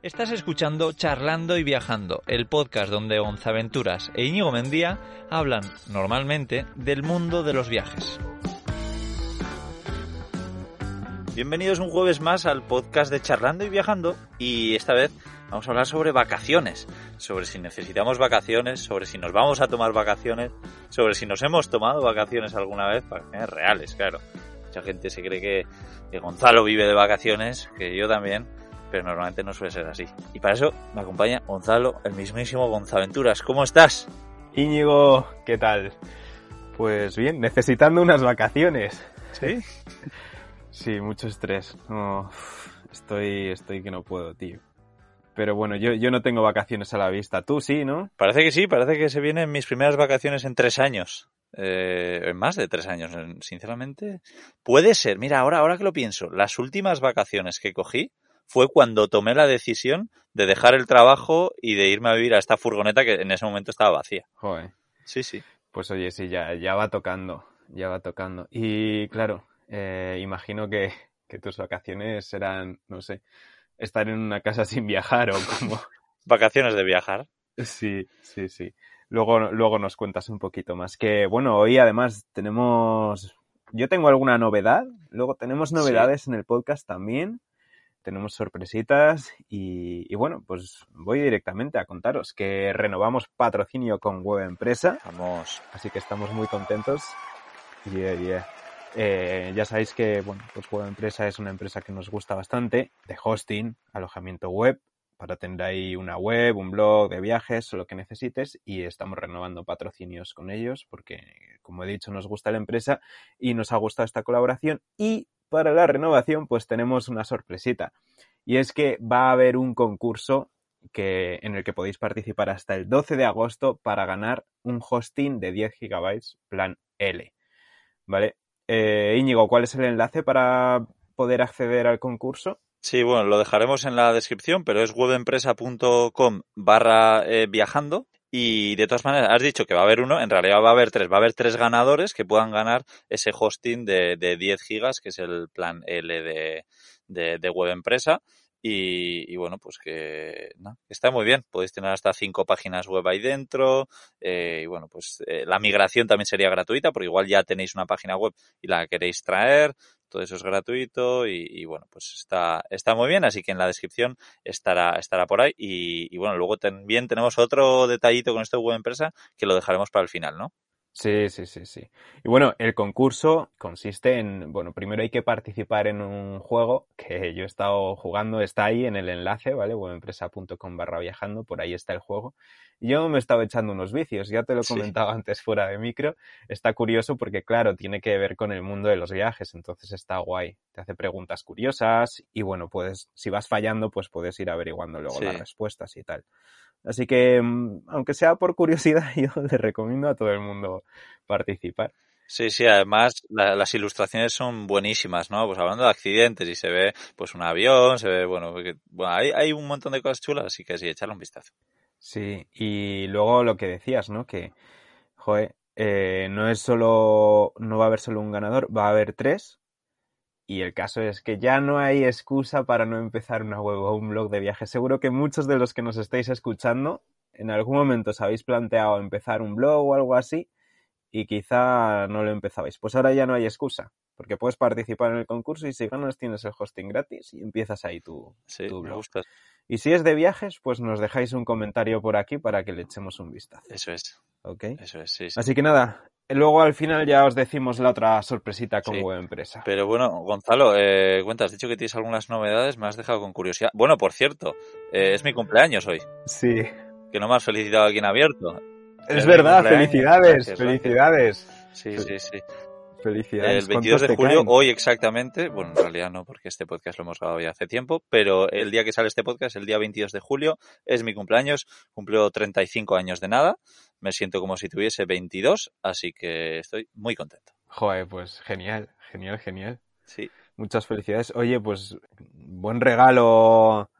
Estás escuchando Charlando y Viajando, el podcast donde Gonzaventuras e Íñigo Mendía hablan normalmente del mundo de los viajes. Bienvenidos un jueves más al podcast de Charlando y Viajando y esta vez vamos a hablar sobre vacaciones, sobre si necesitamos vacaciones, sobre si nos vamos a tomar vacaciones, sobre si nos hemos tomado vacaciones alguna vez, vacaciones reales, claro. Mucha gente se cree que, que Gonzalo vive de vacaciones, que yo también, pero normalmente no suele ser así. Y para eso me acompaña Gonzalo, el mismísimo Gonzaventuras. ¿Cómo estás? Íñigo, ¿qué tal? Pues bien, necesitando unas vacaciones. ¿Sí? Sí, mucho estrés. No, estoy, estoy que no puedo, tío. Pero bueno, yo, yo no tengo vacaciones a la vista. Tú sí, ¿no? Parece que sí, parece que se vienen mis primeras vacaciones en tres años. Eh, en más de tres años, sinceramente. Puede ser, mira, ahora, ahora que lo pienso, las últimas vacaciones que cogí fue cuando tomé la decisión de dejar el trabajo y de irme a vivir a esta furgoneta que en ese momento estaba vacía. Joder. Sí, sí. Pues oye, sí, ya, ya va tocando, ya va tocando. Y claro, eh, imagino que, que tus vacaciones serán, no sé, estar en una casa sin viajar o como... Vacaciones de viajar. Sí, sí, sí. Luego, luego nos cuentas un poquito más. Que bueno, hoy además tenemos. Yo tengo alguna novedad. Luego tenemos novedades en el podcast también. Tenemos sorpresitas. Y, y, bueno, pues voy directamente a contaros que renovamos patrocinio con Web Empresa. Vamos. Así que estamos muy contentos. Yeah, yeah. Eh, ya sabéis que, bueno, pues Web Empresa es una empresa que nos gusta bastante de hosting, alojamiento web, para tener ahí una web, un blog de viajes o lo que necesites y estamos renovando patrocinios con ellos porque, como he dicho, nos gusta la empresa y nos ha gustado esta colaboración y para la renovación pues tenemos una sorpresita y es que va a haber un concurso que, en el que podéis participar hasta el 12 de agosto para ganar un hosting de 10 gigabytes plan L. ¿Vale? Eh, Íñigo, ¿cuál es el enlace para poder acceder al concurso? Sí, bueno, lo dejaremos en la descripción, pero es webempresa.com barra eh, viajando. Y de todas maneras, has dicho que va a haber uno, en realidad va a haber tres. Va a haber tres ganadores que puedan ganar ese hosting de, de 10 gigas, que es el plan L de, de, de web empresa. Y, y, bueno, pues que no, está muy bien. Podéis tener hasta cinco páginas web ahí dentro. Eh, y bueno, pues eh, la migración también sería gratuita, porque igual ya tenéis una página web y la queréis traer. Todo eso es gratuito y, y bueno, pues está, está muy bien. Así que en la descripción estará, estará por ahí. Y, y bueno, luego también tenemos otro detallito con esto de web empresa que lo dejaremos para el final, ¿no? Sí, sí, sí, sí. Y bueno, el concurso consiste en, bueno, primero hay que participar en un juego que yo he estado jugando, está ahí en el enlace, ¿vale? webempresa.com barra viajando, por ahí está el juego. Yo me he estado echando unos vicios, ya te lo he comentado sí. antes fuera de micro. Está curioso porque, claro, tiene que ver con el mundo de los viajes, entonces está guay. Te hace preguntas curiosas y bueno, puedes, si vas fallando, pues puedes ir averiguando luego sí. las respuestas y tal. Así que, mm, aunque sea por curiosidad, yo le recomiendo a todo el mundo participar. Sí, sí, además la, las ilustraciones son buenísimas, ¿no? Pues hablando de accidentes y se ve pues un avión, se ve, bueno, bueno hay, hay un montón de cosas chulas, así que sí, echarle un vistazo. Sí, y luego lo que decías, ¿no? Que, joder, eh, no es solo, no va a haber solo un ganador, va a haber tres. Y el caso es que ya no hay excusa para no empezar una web o un blog de viajes. Seguro que muchos de los que nos estáis escuchando en algún momento os habéis planteado empezar un blog o algo así y quizá no lo empezabais. Pues ahora ya no hay excusa, porque puedes participar en el concurso y si ganas tienes el hosting gratis y empiezas ahí tu, sí, tu blog. Me gusta. Y si es de viajes, pues nos dejáis un comentario por aquí para que le echemos un vistazo. Eso es. Ok. Eso es, sí, sí. Así que nada, luego al final ya os decimos la otra sorpresita con sí. web empresa. Pero bueno, Gonzalo, eh, cuenta, has dicho que tienes algunas novedades, me has dejado con curiosidad. Bueno, por cierto, eh, es mi cumpleaños hoy. Sí. Que no me has felicitado aquí en abierto. Es, es verdad, felicidades, gracias, felicidades. Gracias. Sí, sí, sí. Felicidades. El 22 de julio, hoy exactamente, bueno, en realidad no, porque este podcast lo hemos grabado ya hace tiempo, pero el día que sale este podcast, el día 22 de julio, es mi cumpleaños, cumplo 35 años de nada, me siento como si tuviese 22, así que estoy muy contento. Joder, pues genial, genial, genial. Sí. Muchas felicidades. Oye, pues buen regalo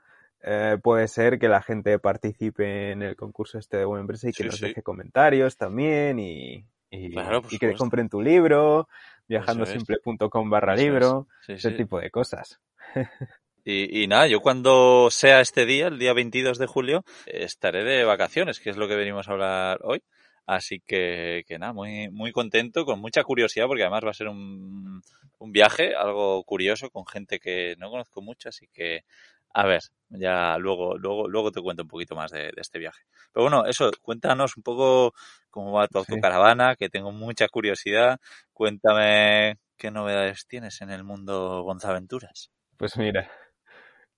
eh, puede ser que la gente participe en el concurso este de buena empresa y que sí, nos sí. deje comentarios también y, y, claro, y que compren tu libro, viajandosimple.com barra libro, sí, ese tipo de cosas. Y, y, nada, yo cuando sea este día, el día 22 de julio, estaré de vacaciones, que es lo que venimos a hablar hoy. Así que, que nada, muy, muy contento, con mucha curiosidad, porque además va a ser un, un viaje, algo curioso, con gente que no conozco mucho, así que a ver, ya luego, luego, luego te cuento un poquito más de, de este viaje. Pero bueno, eso, cuéntanos un poco cómo va tu autocaravana, que tengo mucha curiosidad. Cuéntame qué novedades tienes en el mundo Gonzaventuras. Pues mira,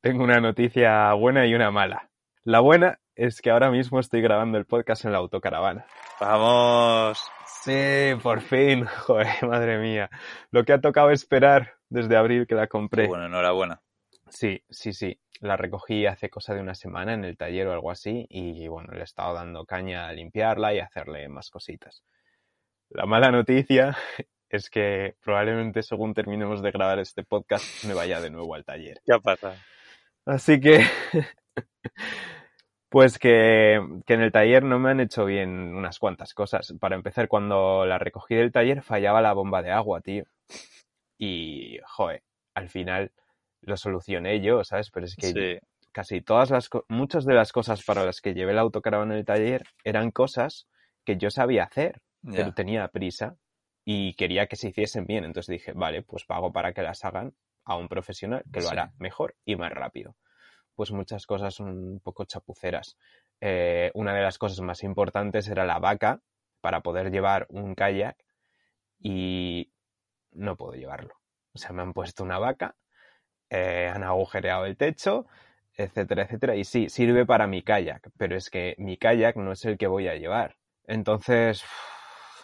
tengo una noticia buena y una mala. La buena es que ahora mismo estoy grabando el podcast en la autocaravana. ¡Vamos! Sí, por fin. Joder, madre mía. Lo que ha tocado esperar desde abril que la compré. Bueno, enhorabuena. Sí, sí, sí. La recogí hace cosa de una semana en el taller o algo así y bueno, le he estado dando caña a limpiarla y hacerle más cositas. La mala noticia es que probablemente según terminemos de grabar este podcast me vaya de nuevo al taller. Ya pasa. Así que Pues que, que, en el taller no me han hecho bien unas cuantas cosas. Para empezar, cuando la recogí del taller fallaba la bomba de agua, tío. Y, joder, al final lo solucioné yo, ¿sabes? Pero es que sí. casi todas las, muchas de las cosas para las que llevé el autocaravana en el taller eran cosas que yo sabía hacer, pero tenía prisa y quería que se hiciesen bien. Entonces dije, vale, pues pago para que las hagan a un profesional que lo Sí. hará mejor y más rápido pues muchas cosas son un poco chapuceras. Eh, una de las cosas más importantes era la vaca para poder llevar un kayak y no puedo llevarlo. O sea, me han puesto una vaca, eh, han agujereado el techo, etcétera, etcétera. Y sí, sirve para mi kayak, pero es que mi kayak no es el que voy a llevar. Entonces,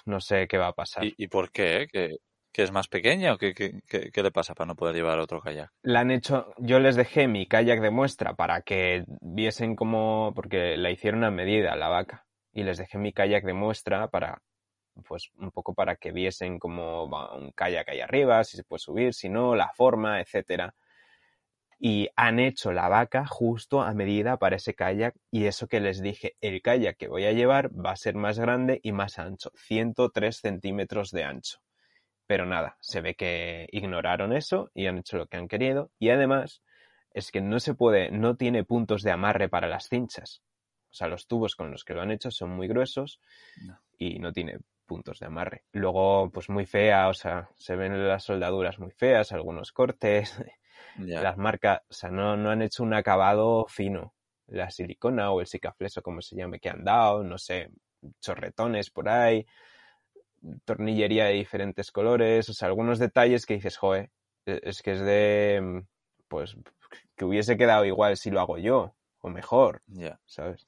no sé qué va a pasar. ¿Y, y por qué? ¿Que, que es más pequeña o qué, qué, qué, qué le pasa para no poder llevar otro kayak? la han hecho, yo les dejé mi kayak de muestra para que viesen cómo, porque la hicieron a medida la vaca, y les dejé mi kayak de muestra para, pues un poco para que viesen cómo va un kayak ahí arriba, si se puede subir, si no, la forma, etcétera. Y han hecho la vaca justo a medida para ese kayak y eso que les dije, el kayak que voy a llevar va a ser más grande y más ancho, 103 centímetros de ancho. Pero nada, se ve que ignoraron eso y han hecho lo que han querido. Y además, es que no se puede, no tiene puntos de amarre para las cinchas. O sea, los tubos con los que lo han hecho son muy gruesos No. y no tiene puntos de amarre. Luego, pues muy fea, o sea, se ven las soldaduras muy feas, algunos cortes, Las marcas, o sea, no, no han hecho un acabado fino. La silicona o el sicafleso, como se llame, que han dado, no sé, chorretones por ahí, tornillería de diferentes colores, o sea, algunos detalles que dices, joe, es que es de, pues, que hubiese quedado igual si lo hago yo, o mejor, Ya. ¿sabes?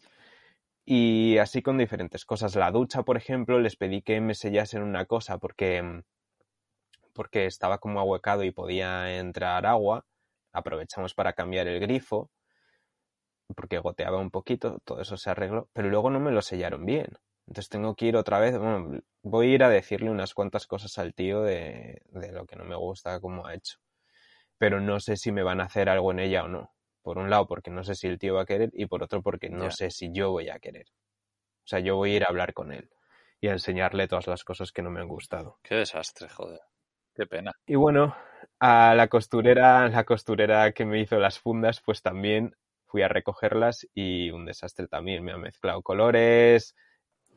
Y así con diferentes cosas. La ducha, por ejemplo, les pedí que me sellasen una cosa porque, porque estaba como ahuecado y podía entrar agua. Aprovechamos para cambiar el grifo porque goteaba un poquito, todo eso se arregló, pero luego no me lo sellaron bien. Entonces tengo que ir otra vez, bueno, voy a ir a decirle unas cuantas cosas al tío de, de lo que no me gusta como ha hecho. Pero no sé si me van a hacer algo en ella o no. Por un lado, porque no sé si el tío va a querer y por otro, porque no Ya. sé si yo voy a querer. O sea, yo voy a ir a hablar con él y a enseñarle todas las cosas que no me han gustado. Qué desastre, joder. Y bueno, a la costurera, la costurera que me hizo las fundas, pues también fui a recogerlas y un desastre también. Me ha mezclado colores.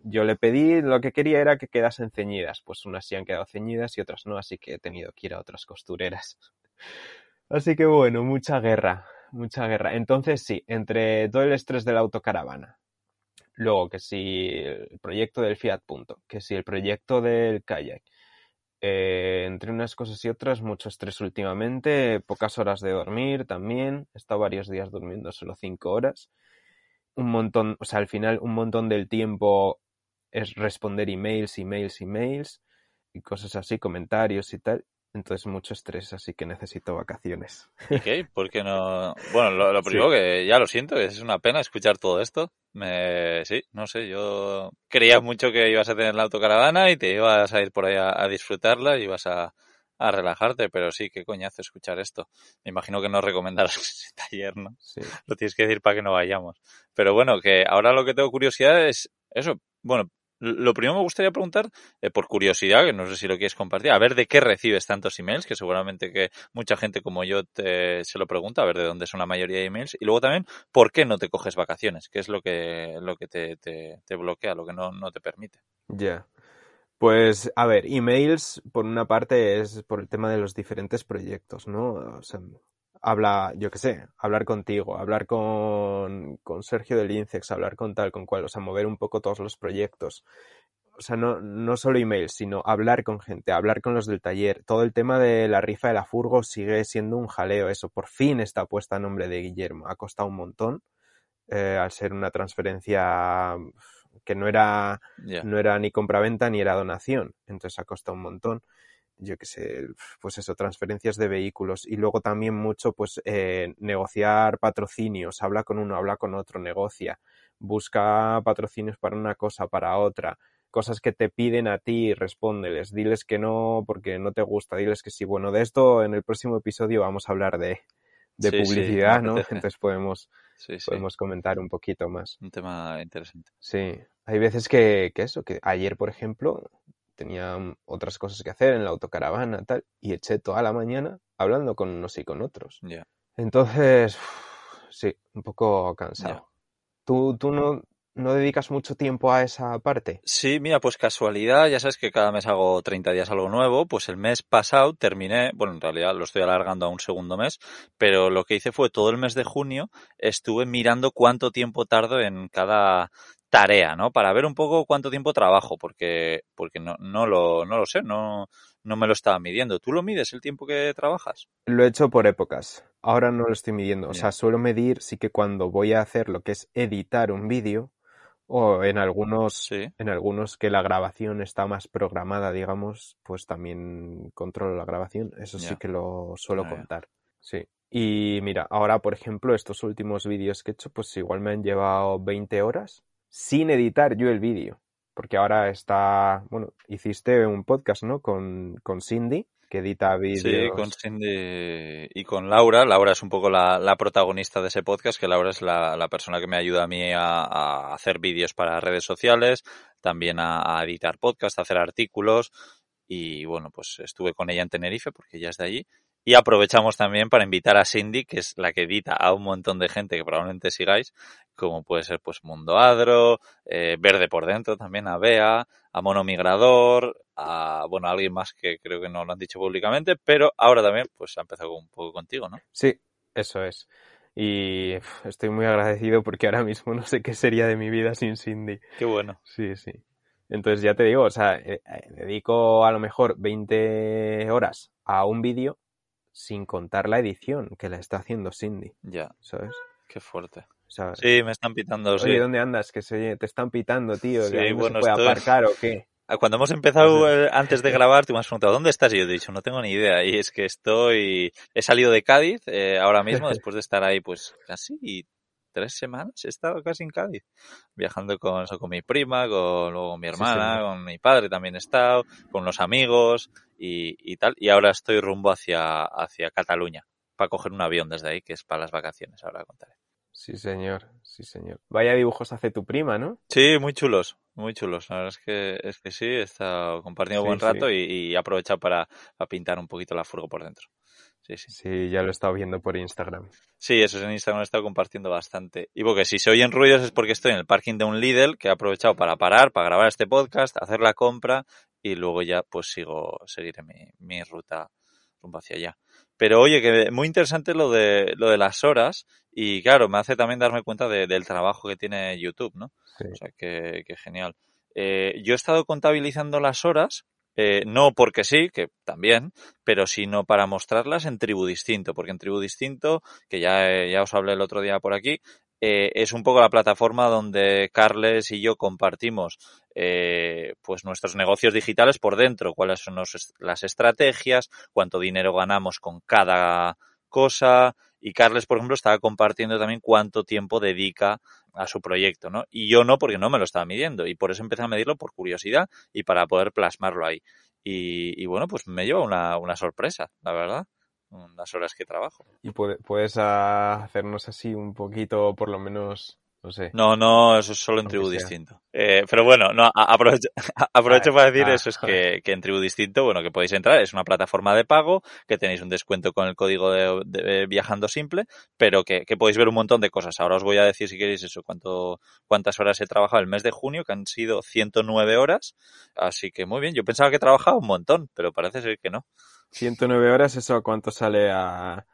Yo le pedí, lo que quería era que quedasen ceñidas. Pues unas sí han quedado ceñidas y otras no, así que he tenido que ir a otras costureras. Así que bueno, mucha guerra, mucha guerra. Entonces sí, entre todo el estrés de la autocaravana, luego que si el proyecto del Fiat Punto, que si el proyecto del kayak, eh, entre unas cosas y otras, mucho estrés últimamente, pocas horas de dormir también. He estado varios días durmiendo solo cinco horas. Un montón, o sea, al final un montón del tiempo es responder emails, emails, emails y cosas así, comentarios y tal. Entonces mucho estrés, así que necesito vacaciones. ¿Y qué? ¿Por qué no? Bueno, lo, lo Sí. primero que ya lo siento, es una pena escuchar todo esto. Me... Sí, no sé, yo creía mucho que ibas a tener la autocaravana y te ibas a ir por ahí a, a disfrutarla y ibas a, a relajarte, pero sí, qué coñazo escuchar esto. Me imagino que no recomendarás ese taller, ¿no? Sí. Lo tienes que decir para que no vayamos. Pero bueno, que ahora lo que tengo curiosidad es eso. Bueno, Lo primero me gustaría preguntar, eh, por curiosidad, que no sé si lo quieres compartir, a ver de qué recibes tantos emails, que seguramente que mucha gente como yo te, se lo pregunta, a ver de dónde son la mayoría de emails. Y luego también, ¿por qué no te coges vacaciones? ¿Qué es lo que, lo que te, te, bloquea, lo que no, no te permite? Ya. Pues, a ver, emails, por una parte, es por el tema de los diferentes proyectos, ¿no? O sea, habla, yo qué sé, hablar contigo, hablar con, con Sergio del Incex, hablar con tal, con cual, o sea, mover un poco todos los proyectos. O sea, no, no solo emails, sino hablar con gente, hablar con los del taller. Todo el tema de la rifa de la furgo sigue siendo un jaleo, eso. Por fin está puesta a nombre de Guillermo. Ha costado un montón, eh, al ser una transferencia que no era, no era ni compraventa ni era donación. Entonces ha costado un montón yo qué sé, pues eso, transferencias de vehículos y luego también mucho, pues eh, negociar patrocinios, habla con uno, habla con otro, negocia, busca patrocinios para una cosa, para otra, cosas que te piden a ti, respóndeles, diles que no porque no te gusta, diles que sí. Bueno, de esto en el próximo episodio vamos a hablar de, de Sí, publicidad, ¿no? Entonces podemos, sí. podemos comentar un poquito más. Un tema interesante. Sí, hay veces que, que eso, que ayer, por ejemplo, tenía mm, otras cosas que hacer en la autocaravana, tal, y eché toda la mañana hablando con unos y con otros. Ya. Entonces, sí, un poco cansado. ¿Tú, tú no, no dedicas mucho tiempo a esa parte? Sí, mira, pues casualidad, ya sabes que cada mes hago 30 días algo nuevo, pues el mes pasado terminé, bueno, en realidad lo estoy alargando a un segundo mes, pero lo que hice fue todo el mes de junio estuve mirando cuánto tiempo tardo en cada tarea, ¿no? Para ver un poco cuánto tiempo trabajo, porque, porque no, no lo, no lo sé, no, no me lo estaba midiendo. ¿Tú lo mides el tiempo que trabajas? Lo he hecho por épocas. Ahora no lo estoy midiendo. O sea, suelo medir sí que cuando voy a hacer lo que es editar un vídeo o en algunos Sí, en algunos que la grabación está más programada, digamos, pues también controlo la grabación. Eso sí que lo suelo ya. contar. Sí. Y mira, ahora, por ejemplo, estos últimos vídeos que he hecho, pues igual me han llevado 20 horas sin editar yo el vídeo. Porque ahora está, bueno, hiciste un podcast, ¿no? Con, con Cindy, que edita vídeos. Sí, con Cindy y con Laura. Laura es un poco la, la protagonista de ese podcast, que Laura es la, la persona que me ayuda a mí a, a hacer vídeos para redes sociales, también a, a editar podcast, a hacer artículos. Y bueno, pues estuve con ella en Tenerife, porque ella es de allí. Y aprovechamos también para invitar a Cindy, que es la que edita a un montón de gente que probablemente sigáis, como puede ser pues Mundo Adro, eh, Verde por Dentro también, a Bea, a Mono Migrador, a, bueno, a alguien más que creo que no lo han dicho públicamente, pero ahora también pues ha empezado un poco contigo, ¿no? Sí, eso es. Y estoy muy agradecido porque ahora mismo no sé qué sería de mi vida sin Cindy. Qué bueno. Sí, sí. Entonces ya te digo, o sea, eh, eh, dedico a lo mejor 20 horas a un vídeo sin contar la edición que la está haciendo Cindy, Ya, ¿sabes? qué fuerte. Sí, me están pitando, sí. oye, ¿dónde andas? Que se, te están pitando, tío. Sí, que ahí no bueno, se puede estoy- aparcar o qué. Ah, Cuando hemos empezado Pues, eh, antes de grabar, tú me has preguntado, ¿dónde estás? Y yo te he dicho, no tengo ni idea. Y es que estoy, he salido de Cádiz eh, ahora mismo, después de estar ahí pues casi tres semanas, he estado casi en Cádiz, viajando con, con mi prima, con luego mi Sí, hermana, con mi padre también he estado, con los amigos y, y tal. Y ahora estoy rumbo hacia, hacia Cataluña, para coger un avión desde ahí, que es para las vacaciones, ahora contaré. Sí, señor, sí, señor. Vaya dibujos hace tu prima, ¿no? Sí, muy chulos, muy chulos. La verdad es que, es que sí, he estado compartiendo Sí, buen sí. rato y, y he aprovechado para, para pintar un poquito la furgo por dentro. Sí, sí. Sí, ya lo he estado viendo por Instagram. Sí, eso es en Instagram he estado compartiendo bastante. Y porque si se oyen ruidos es porque estoy en el parking de un Lidl que he aprovechado para parar, para grabar este podcast, hacer la compra y luego ya pues sigo, seguiré mi, mi ruta rumbo hacia allá. Pero oye, que muy interesante lo de, lo de las horas y claro, me hace también darme cuenta de- del trabajo que tiene YouTube, ¿no? Sí. O sea, que, que genial. Eh, yo he estado contabilizando las horas, eh, no porque sí, que también, pero sino para mostrarlas en Tribu Distinto, porque en Tribu Distinto, que ya, eh, ya os hablé el otro día por aquí, eh, es un poco la plataforma donde Carles y yo compartimos eh, pues nuestros negocios digitales por dentro, cuáles son las estrategias, cuánto dinero ganamos con cada cosa, y Carles, por ejemplo, estaba compartiendo también cuánto tiempo dedica a su proyecto, ¿no? Y yo no, porque no me lo estaba midiendo, y por eso empecé a medirlo por curiosidad y para poder plasmarlo ahí. Y, bueno, pues me lleva una, una sorpresa, la verdad, las horas que trabajo. Y puede- puedes hacernos así un poquito, por lo menos, no sé. No, no, eso es solo en tribu distinto. Eh, pero bueno, no, aprovecho, aprovecho Ah, para decir ah, eso, es que, que en tribu distinto, bueno, que podéis entrar, es una plataforma de pago, que tenéis un descuento con el código de, de Viajando Simple, pero que, que podéis ver un montón de cosas. Ahora os voy a decir, si queréis, eso, cuánto, cuántas horas he trabajado el mes de junio, que han sido 109 horas, así que muy bien. Yo pensaba que trabajaba un montón, pero parece ser que no. 109 horas, ¿eso cuánto sale a,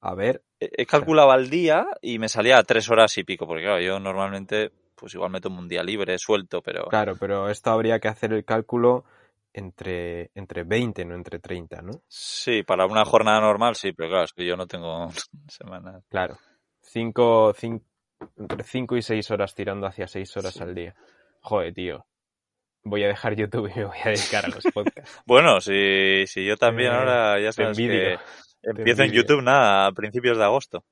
a ver? He calculado al día y me salía a tres horas y pico, porque claro, yo normalmente, pues igual me tomo un día libre, suelto, pero... Claro, pero esto habría que hacer el cálculo entre, entre 20, no entre 30, ¿no? Sí, para una jornada normal sí, pero claro, es que yo no tengo semanas. Claro. 5, entre 5 y 6 horas tirando hacia 6 horas Sí. al día. Joder, tío. Voy a dejar YouTube y me voy a dedicar a los podcasts. Bueno, si, si yo también Eh, ahora ya sabes que empiezo en. YouTube nada a principios de agosto.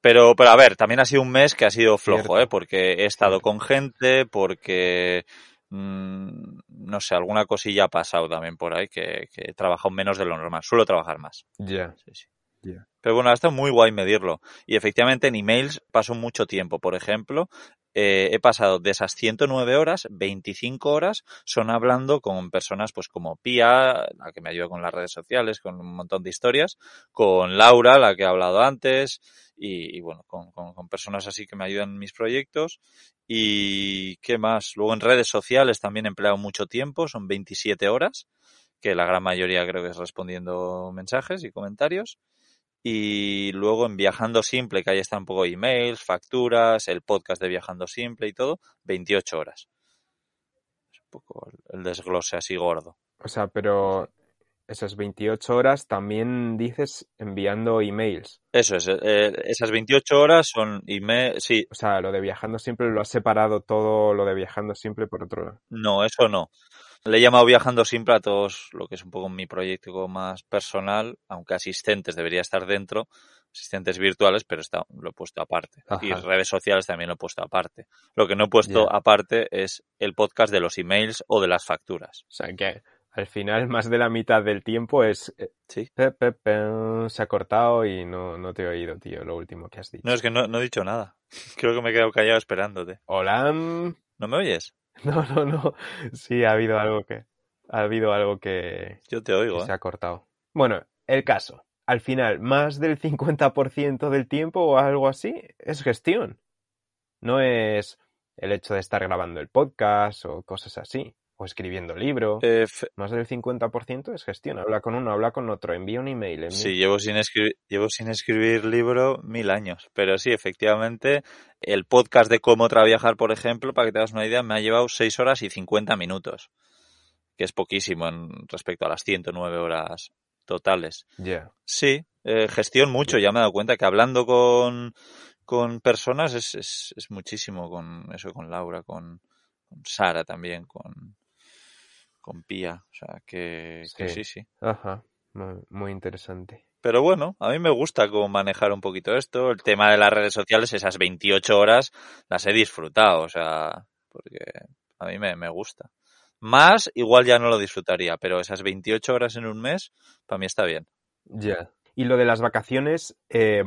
Pero, pero a ver, también ha sido un mes que ha sido flojo. ¿eh? Porque he estado con gente, porque mm, no sé, alguna cosilla ha pasado también por ahí que, que he trabajado menos de lo normal. Suelo trabajar más. Ya. Sí, sí. Ya. Pero bueno, ha estado muy guay medirlo. Y efectivamente en emails paso mucho tiempo. Por ejemplo, eh, he pasado de esas 109 horas, 25 horas son hablando con personas pues como Pia, la que me ayuda con las redes sociales, con un montón de historias, con Laura, la que he hablado antes, y, bueno, con, con- con personas así que me ayudan en mis proyectos. Y qué más, luego en redes sociales también he empleado mucho tiempo, son 27 horas, que la gran mayoría creo que es respondiendo mensajes y comentarios. Y luego en Viajando Simple, que ahí están un poco emails, facturas, el podcast de Viajando Simple y todo, 28 horas. Es un poco el- desglose así gordo. O sea, pero esas 28 horas también dices enviando emails. Eso es, eh, esas 28 horas son email, sí, O sea, lo de viajando siempre lo has separado todo lo de viajando siempre por otro lado. no, eso no. Le he llamado Viajando Simple a todos lo que es un poco mi proyecto más personal, aunque asistentes debería estar dentro, asistentes virtuales, pero está, lo he puesto aparte. Y redes sociales también lo he puesto aparte. Lo que no he puesto aparte es el podcast de los emails o de las facturas. O sea, que al final más de la mitad del tiempo es... eh, Sí. pe, pe, pe, se ha cortado y no, no te he oído, tío, lo último que has dicho. No, es que no, no he dicho nada. Creo que me he quedado callado esperándote. Hola. ¿No me oyes? No, no, no. Sí, ha habido algo que... Ha habido algo que, Yo te que oigo, se ¿eh? ha cortado. Bueno, el caso. Al final, más del 50% del tiempo o algo así es gestión. No es el hecho de estar grabando el podcast o cosas así. O escribiendo libro. Eh, Más del 50% es gestión. Habla con uno, habla con otro, envía un email. envía- Sí, llevo sin, escribir, llevo sin escribir libro mil años. Pero sí, efectivamente, el podcast de cómo trabajar, por ejemplo, para que te hagas una idea, me ha llevado 6 horas y 50 minutos. Que es poquísimo en respecto a las 109 horas totales. Sí, eh, gestión mucho. Ya me he dado cuenta que hablando con, con personas es, es, es muchísimo. Con eso, con Laura, con, con Sara también, con, con Pía. O sea, que, que Sí. sí. Ajá. Muy, interesante. Pero bueno, a mí me gusta cómo manejar un poquito esto. El tema de las redes sociales, esas 28 horas las he disfrutado, o sea, porque a mí me, me gusta. Más, igual ya no lo disfrutaría, pero esas 28 horas en un mes, para mí está bien. Ya. Y lo de las vacaciones eh,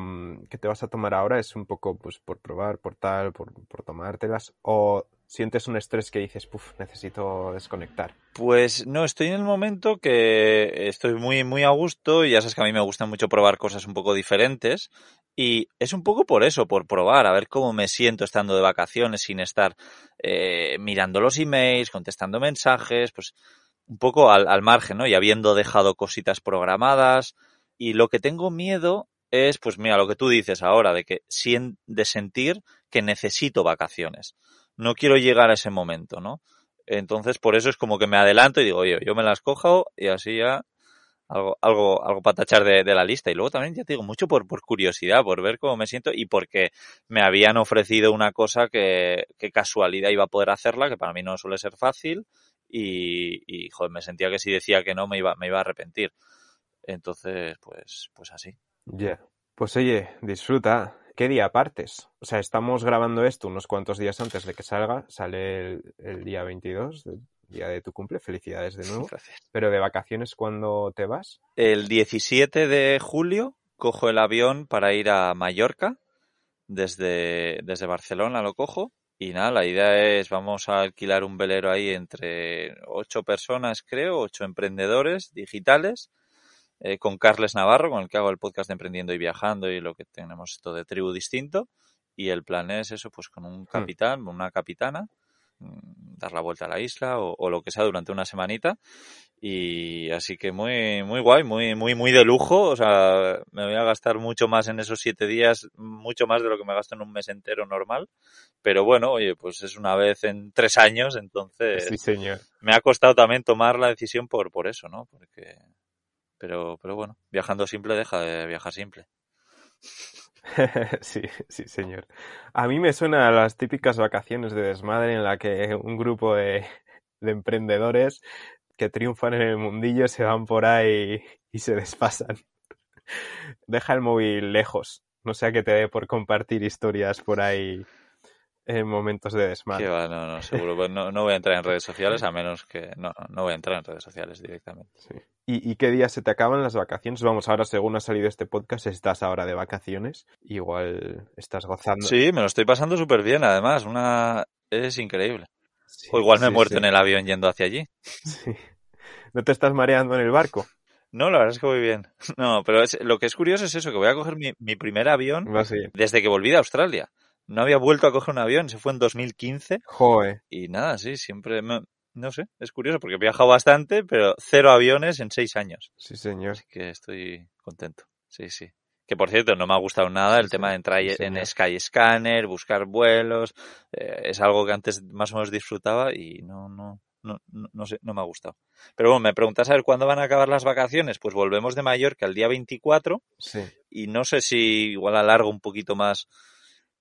que te vas a tomar ahora es un poco pues por probar, por tal, por, por tomártelas. O sientes un estrés que dices, puf, necesito desconectar. Pues no, estoy en el momento que estoy muy, muy a gusto y ya sabes que a mí me gusta mucho probar cosas un poco diferentes y es un poco por eso, por probar, a ver cómo me siento estando de vacaciones sin estar eh, mirando los emails, contestando mensajes, pues un poco al, al margen, ¿no? Y habiendo dejado cositas programadas y lo que tengo miedo es, pues mira, lo que tú dices ahora, de que de sentir que necesito vacaciones. No quiero llegar a ese momento, ¿no? Entonces, por eso es como que me adelanto y digo, oye, yo me las cojo y así ya algo, algo, algo para tachar de, de la lista. Y luego también, ya te digo, mucho por, por curiosidad, por ver cómo me siento y porque me habían ofrecido una cosa que, casualidad iba a poder hacerla, que para mí no suele ser fácil. Y, y joder, me sentía que si decía que no me iba, me iba a arrepentir. Entonces, pues, pues así. Ya. Pues oye, disfruta. ¿Qué día partes? O sea, estamos grabando esto unos cuantos días antes de que salga. Sale el, el día 22, el día de tu cumple. Felicidades de nuevo. Gracias. Pero de vacaciones, ¿cuándo te vas? El 17 de julio cojo el avión para ir a Mallorca desde, desde Barcelona lo cojo y nada, la idea es, vamos a alquilar un velero ahí entre ocho personas, creo, ocho emprendedores digitales, eh, con Carles Navarro, con el que hago el podcast de Emprendiendo y Viajando y lo que tenemos esto de tribu distinto. Y el plan es eso, pues con un capitán, una capitana, mm, dar la vuelta a la isla o, o, lo que sea durante una semanita. Y así que muy muy guay muy muy muy de lujo. O sea me voy a gastar mucho más en esos siete días mucho más de lo que me gasto en un mes entero normal. Pero bueno oye pues es una vez en tres años entonces sí señor. me ha costado también tomar la decisión por por eso no porque pero pero bueno viajando simple deja de viajar simple sí, sí, señor. A mí me suena a las típicas vacaciones de desmadre en la que un grupo de, de emprendedores que triunfan en el mundillo se van por ahí y se desfasan. Deja el móvil lejos, no sea que te dé por compartir historias por ahí en momentos de desmadre. Va, no, no, seguro. Pues no, no, voy a entrar en redes sociales a menos que... No, no voy a entrar en redes sociales directamente. Sí. ¿Y, ¿Y, qué día se te acaban las vacaciones? Vamos, ahora según ha salido este podcast, estás ahora de vacaciones. Igual estás gozando. Sí, me lo estoy pasando súper bien, además. Una... Es increíble. Sí, o igual me he muerto sí. en el avión yendo hacia allí. Sí. ¿No te estás mareando en el barco? No, la verdad es que voy bien. No, pero es, lo que es curioso es eso, que voy a coger mi, mi primer avión desde que volví de Australia. No había vuelto a coger un avión, se fue en 2015. Joder. Y nada, sí, siempre, me, no sé, es curioso porque he viajado bastante, pero cero aviones en seis años. Sí, señor. Así que estoy contento. Sí, sí. Que por cierto, no me ha gustado nada el sí, tema de entrar sí, en Skyscanner, buscar vuelos. Eh, es algo que antes más o menos disfrutaba y no, no, no, no, no, sé, no me ha gustado. Pero bueno, me preguntas a ver cuándo van a acabar las vacaciones. Pues volvemos de Mallorca el día 24. Sí. Y no sé si igual alargo un poquito más.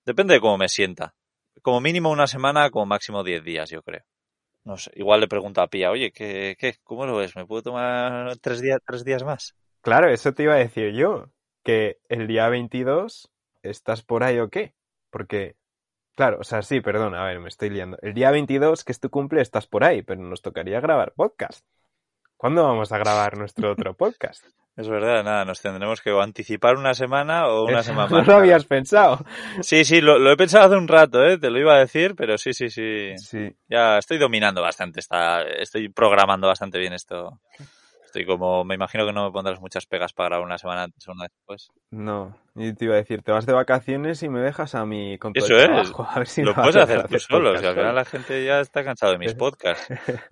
Depende de cómo me sienta. Como mínimo una semana, como máximo 10 días, yo creo. No sé, igual le pregunto a Pía, oye, ¿qué, qué, ¿cómo lo ves? ¿Me puedo tomar tres días, tres días más? Claro, eso te iba a decir yo que el día 22 estás por ahí o qué. Porque, claro, o sea, sí, perdón, a ver, me estoy liando. El día 22, que es tu cumple, estás por ahí, pero nos tocaría grabar podcast. ¿Cuándo vamos a grabar nuestro otro podcast? Es verdad, nada, nos tendremos que anticipar una semana o una Eso semana no más. lo habías pensado. Sí, sí, lo, lo, he pensado hace un rato, ¿eh? te lo iba a decir, pero sí, sí, sí. Sí. Ya estoy dominando bastante, está, estoy programando bastante bien esto. Estoy como, me imagino que no me pondrás muchas pegas para grabar una semana antes o una después. No, y te iba a decir, te vas de vacaciones y me dejas a mí con todo Eso el es. trabajo. A ver si lo puedes hacer tú solo, podcast al final la gente ya está cansado de mis podcasts.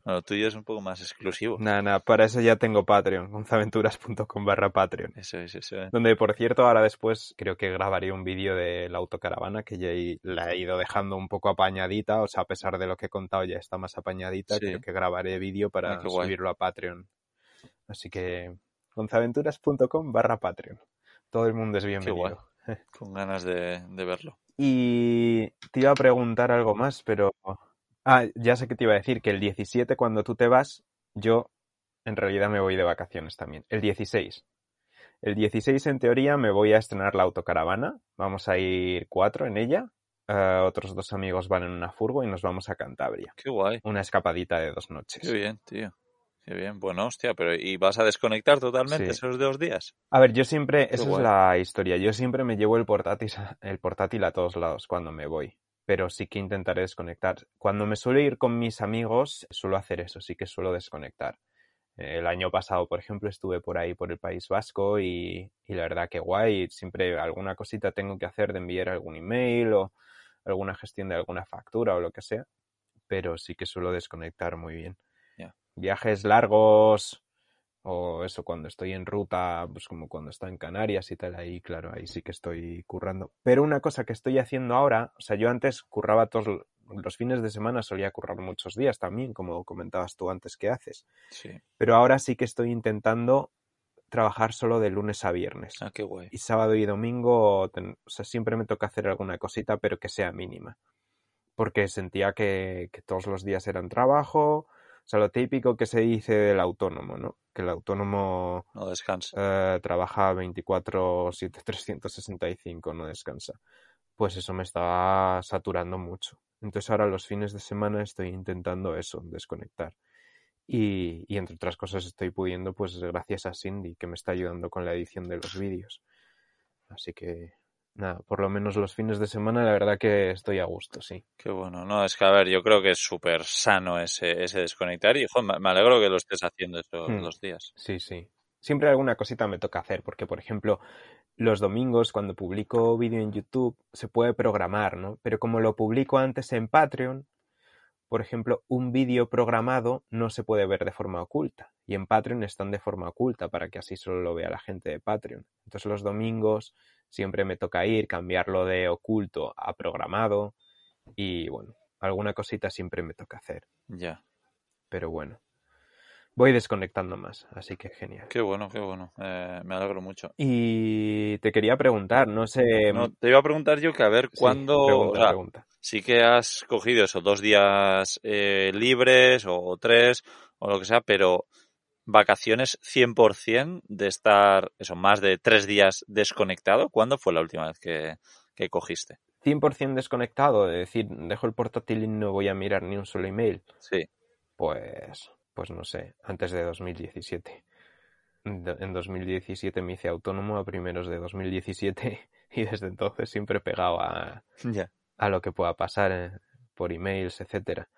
No, lo tuyo es un poco más exclusivo. Nada, nada, para eso ya tengo Patreon, gonzaventuras.com barra Patreon. Eso es, eso es. Donde, por cierto, ahora después creo que grabaré un vídeo de la autocaravana que ya he- la he ido dejando un poco apañadita, o sea, a pesar de lo que he contado ya está más apañadita, Sí. creo que grabaré vídeo para Ah, guay. subirlo a Patreon. Así que, gonzaventuras.com barra Patreon. Todo el mundo es guay. bienvenido. Con ganas de, de verlo. Y te iba a preguntar algo más, pero... Ah, ya sé que te iba a decir que el 17 cuando tú te vas, yo en realidad me voy de vacaciones también. El 16. El 16 en teoría me voy a estrenar la autocaravana. Vamos a ir cuatro en ella. Eh, otros dos amigos van en una furgo y nos vamos a Cantabria. Qué guay. Una escapadita de dos noches. Qué bien, tío. Qué bien. Bueno, hostia, pero ¿y vas a desconectar totalmente Sí. esos dos días? A ver, yo siempre, Qué esa guay. es la historia, yo siempre me llevo el portátil, a- el portátil a todos lados cuando me voy, pero sí que intentaré desconectar. Cuando me suelo ir con mis amigos, suelo hacer eso, sí que suelo desconectar. El año pasado, por ejemplo, estuve por ahí por el País Vasco y, y la verdad que guay, siempre alguna cosita tengo que hacer de enviar algún email o alguna gestión de alguna factura o lo que sea, pero sí que suelo desconectar muy bien. Viajes largos, o eso cuando estoy en ruta, pues como cuando estoy en Canarias y tal, ahí claro, ahí sí que estoy currando. Pero una cosa que estoy haciendo ahora, o sea, yo antes curraba todos los fines de semana, solía currar muchos días también, como comentabas tú antes que haces. Sí. Pero ahora sí que estoy intentando trabajar solo de lunes a viernes. Ah, qué guay. Y sábado y domingo, ten- o sea, siempre me toca hacer alguna cosita, pero que sea mínima. Porque sentía que, que todos los días eran trabajo, o sea, lo típico que se dice del autónomo, ¿no? Que el autónomo No descansa. eh, trabaja 24, 7, 365, no descansa. Pues eso me estaba saturando mucho. Entonces ahora los fines de semana estoy intentando eso, desconectar. Y, y entre otras cosas estoy pudiendo, pues gracias a Cindy, que me está ayudando con la edición de los vídeos. Así que nada, por lo menos los fines de semana, la verdad que estoy a gusto, sí. Qué bueno. No, es que, a ver, yo creo que es súper sano ese, ese desconectar y jo, me alegro que lo estés haciendo estos Hmm. dos días. Sí, sí. Siempre alguna cosita me toca hacer, porque por ejemplo, los domingos cuando publico vídeo en YouTube se puede programar, ¿no? Pero como lo publico antes en Patreon, por ejemplo, un vídeo programado no se puede ver de forma oculta. Y en Patreon están de forma oculta para que así solo lo vea la gente de Patreon. Entonces los domingos siempre me toca ir, cambiarlo de oculto a programado. Y bueno, alguna cosita siempre me toca hacer. Ya. Pero bueno, voy desconectando más, así que genial. Qué bueno, qué bueno. Eh, me alegro mucho. Y te quería preguntar, no sé. No, te iba a preguntar yo que a ver sí, cuándo. pregunta, o sea, pregunta. sí que has cogido esos dos días eh, libres o tres o lo que sea, pero vacaciones 100% de estar, eso, más de tres días desconectado. ¿Cuándo fue la última vez que, que cogiste? 100% desconectado, de decir, dejo el portátil y no voy a mirar ni un solo email. Sí. Pues, pues no sé, antes de 2017. De- En 2017 me hice autónomo a primeros de 2017 y desde entonces siempre pegado a, a lo que pueda pasar eh, por emails, etcétera.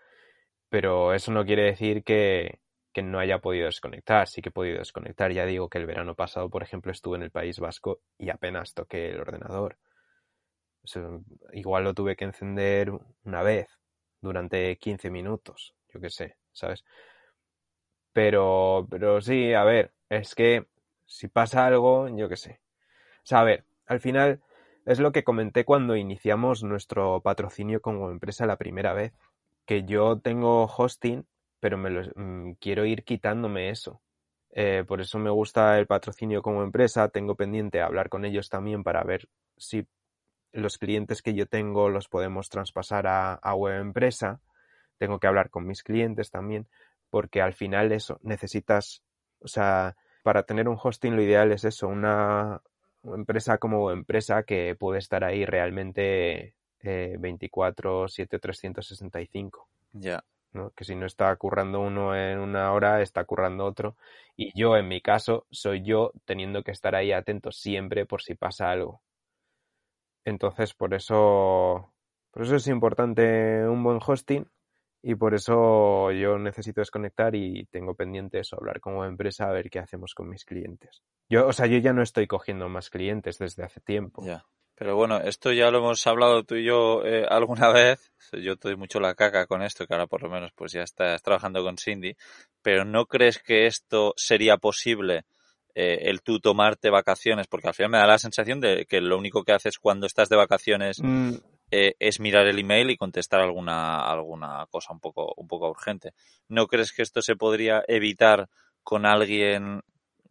Pero eso no quiere decir que, que no haya podido desconectar. Sí que he podido desconectar. Ya digo que el verano pasado, por ejemplo, estuve en el País Vasco y apenas toqué el ordenador. Igual lo tuve que encender una vez durante 15 minutos, yo qué sé, ¿sabes? Pero, pero sí, a ver, es que si pasa algo, yo qué sé. O sea, a ver, al final es lo que comenté cuando iniciamos nuestro patrocinio como empresa la primera vez, que yo tengo hosting, pero me lo, mm, quiero ir quitándome eso. Eh, por eso me gusta el patrocinio como empresa, tengo pendiente hablar con ellos también para ver si los clientes que yo tengo los podemos traspasar a, a web empresa. Tengo que hablar con mis clientes también, porque al final eso, necesitas, o sea, para tener un hosting lo ideal es eso, una empresa como empresa que puede estar ahí realmente eh, 24, 7, 365. Ya. Que si no está currando uno en una hora, está currando otro. Y yo, en mi caso, soy yo teniendo que estar ahí atento siempre por si pasa algo. Entonces, por eso, por eso es importante un buen hosting y por eso yo necesito desconectar y tengo pendiente eso, hablar como empresa a ver qué hacemos con mis clientes. Yo, o sea, yo ya no estoy cogiendo más clientes desde hace tiempo. Pero bueno, esto ya lo hemos hablado tú y yo eh, alguna vez. Yo te doy mucho la caca con esto, que ahora por lo menos pues ya estás trabajando con Cindy. Pero ¿no crees que esto sería posible eh, el tú tomarte vacaciones? Porque al final me da la sensación de que lo único que haces cuando estás de vacaciones Mm, eh, es mirar el email y contestar alguna, alguna cosa un poco, un poco urgente. ¿No crees que esto se podría evitar con alguien,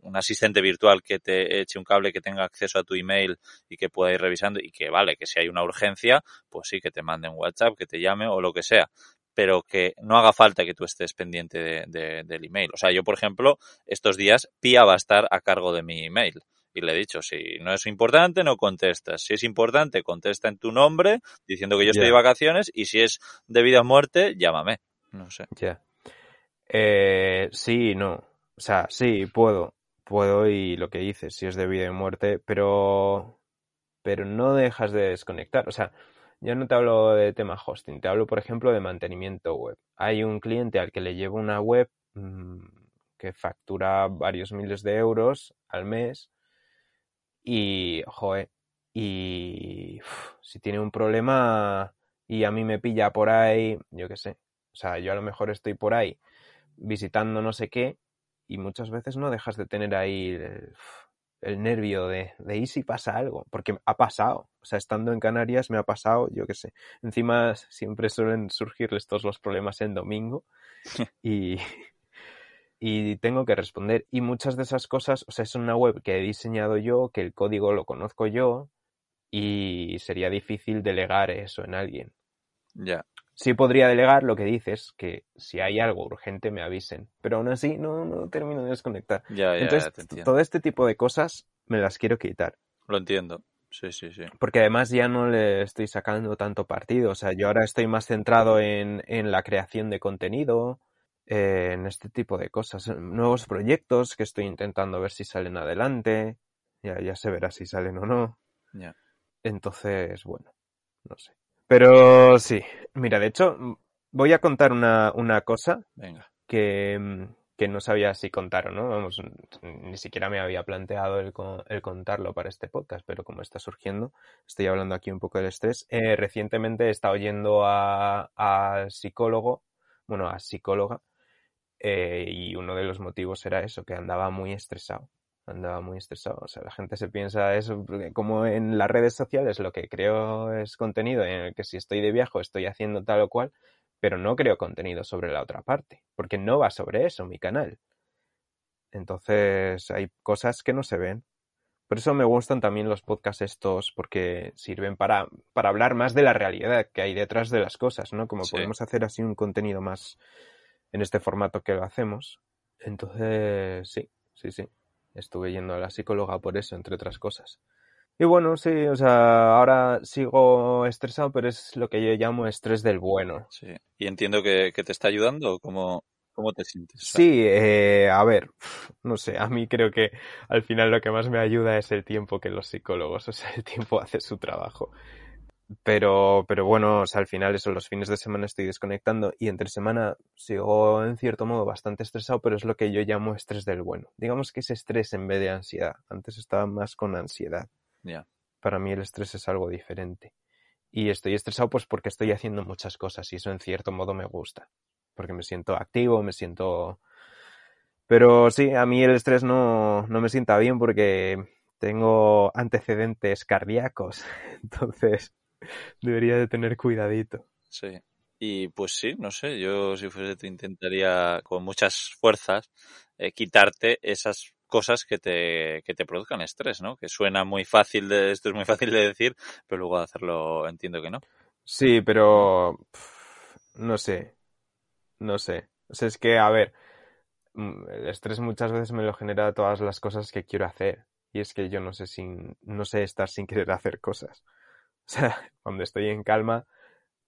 un asistente virtual que te eche un cable, que tenga acceso a tu email y que pueda ir revisando y que vale, que si hay una urgencia, pues sí, que te mande un WhatsApp, que te llame o lo que sea, pero que no haga falta que tú estés pendiente de, de- del email. O sea, yo, por ejemplo, estos días Pia va a estar a cargo de mi email. Y le he dicho, si no es importante, no contestas. Si es importante, contesta en tu nombre, diciendo que yo estoy de vacaciones, y si es de vida o muerte, llámame. No sé. Ya. Eh, sí, y no. O sea, sí, puedo. Puedo y lo que dices, si es de vida y muerte, pero, pero no dejas de desconectar. O sea, yo no te hablo de tema hosting, te hablo, por ejemplo, de mantenimiento web. Hay un cliente al que le llevo una web mm, que factura varios miles de euros al mes y, joder, y si tiene un problema y a mí me pilla por ahí, yo qué sé. O sea, yo a lo mejor estoy por ahí visitando no sé qué y muchas veces no dejas de tener ahí el, el nervio de, de ¿y si pasa algo? Porque ha pasado. O sea, estando en Canarias me ha pasado, yo qué sé. Encima siempre suelen surgirles todos los problemas en domingo y, y tengo que responder. Y muchas de esas cosas, o sea, es una web que he diseñado yo, que el código lo conozco yo y sería difícil delegar eso en alguien. Ya. Sí podría delegar lo que dices, que si hay algo urgente me avisen, pero aún así no, no termino de desconectar. Ya, ya, Entonces, ya todo este tipo de cosas me las quiero quitar, Lo entiendo. Sí, sí, sí. porque además ya no le estoy sacando tanto partido, o sea, yo ahora estoy más centrado en, en la creación de contenido, eh, en este tipo de cosas, nuevos proyectos que estoy intentando ver si salen adelante, ya, ya se verá si salen o no. Ya. Entonces, bueno, no sé. Pero sí, mira, de hecho, voy a contar una, una cosa Venga. que, que no sabía si contar o no. Vamos, ni siquiera me había planteado el, el contarlo para este podcast, pero como está surgiendo, estoy hablando aquí un poco del estrés. Eh, recientemente he estado yendo a, a psicólogo, bueno, a psicóloga, eh, y uno de los motivos era eso, que andaba muy estresado. Andaba muy estresado. O sea, la gente se piensa eso, como en las redes sociales lo que creo es contenido en el que si estoy de viaje estoy haciendo tal o cual, pero no creo contenido sobre la otra parte, porque no va sobre eso mi canal. Entonces hay cosas que no se ven. Por eso me gustan también los podcasts estos, porque sirven para, para hablar más de la realidad que hay detrás de las cosas, ¿no? Como Sí. podemos hacer así un contenido más en este formato que lo hacemos. Entonces, sí, sí, sí. Estuve yendo a la psicóloga por eso, entre otras cosas. Y bueno, sí, o sea, ahora sigo estresado, pero es lo que yo llamo estrés del bueno. Sí. Y entiendo que, que te está ayudando. ¿Cómo, cómo te sientes? Sí, eh, a ver, no sé, a mí creo que al final lo que más me ayuda es el tiempo que los psicólogos, o sea, el tiempo hace su trabajo. Pero, pero bueno, o sea, al final eso, los fines de semana estoy desconectando y entre semana sigo en cierto modo bastante estresado, pero es lo que yo llamo estrés del bueno. Digamos que es estrés en vez de ansiedad. Antes estaba más con ansiedad. Ya. Para mí el estrés es algo diferente. Y estoy estresado pues porque estoy haciendo muchas cosas y eso en cierto modo me gusta. Porque me siento activo, me siento... Pero sí, a mí el estrés no, no me sienta bien porque tengo antecedentes cardíacos. Entonces debería de tener cuidadito. Sí. Y pues sí, no sé, yo si fuese te intentaría con muchas fuerzas eh, quitarte esas cosas que te, que te produzcan estrés, ¿no? Que suena muy fácil de, esto es muy fácil de decir, pero luego de hacerlo entiendo que no. Sí, pero pff, no sé, no sé. O sea, es que, a ver, mm, el estrés muchas veces me lo genera todas las cosas que quiero hacer. Y es que yo no sé sin, no sé estar sin querer hacer cosas. O sea, cuando estoy en calma,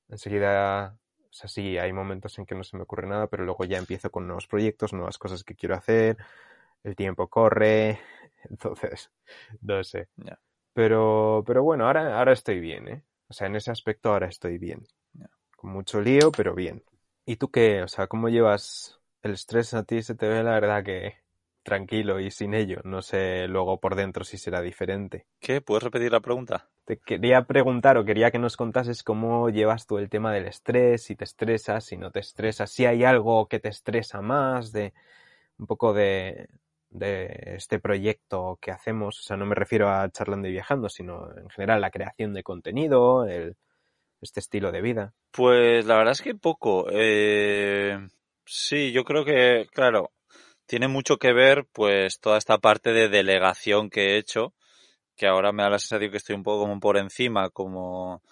enseguida, o sea, sí, hay momentos en que no se me ocurre nada, pero luego ya empiezo con nuevos proyectos, nuevas cosas que quiero hacer, el tiempo corre, entonces, no sé. Pero, pero bueno, ahora, ahora estoy bien, ¿eh? O sea, en ese aspecto ahora estoy bien. Con mucho lío, pero bien. ¿Y tú qué? O sea, ¿cómo llevas el estrés a ti? Se te ve la verdad que tranquilo y sin ello. No sé luego por dentro si será diferente. ¿Qué? ¿Puedes repetir la pregunta? Te quería preguntar o quería que nos contases cómo llevas tú el tema del estrés, si te estresas, si no te estresas, si hay algo que te estresa más, de un poco de, de este proyecto que hacemos. O sea, no me refiero a charlando y viajando, sino en general la creación de contenido, el, este estilo de vida. Pues la verdad es que poco. Eh, sí, yo creo que, claro, tiene mucho que ver pues toda esta parte de delegación que he hecho, que ahora me da la sensación que estoy un poco como por encima, como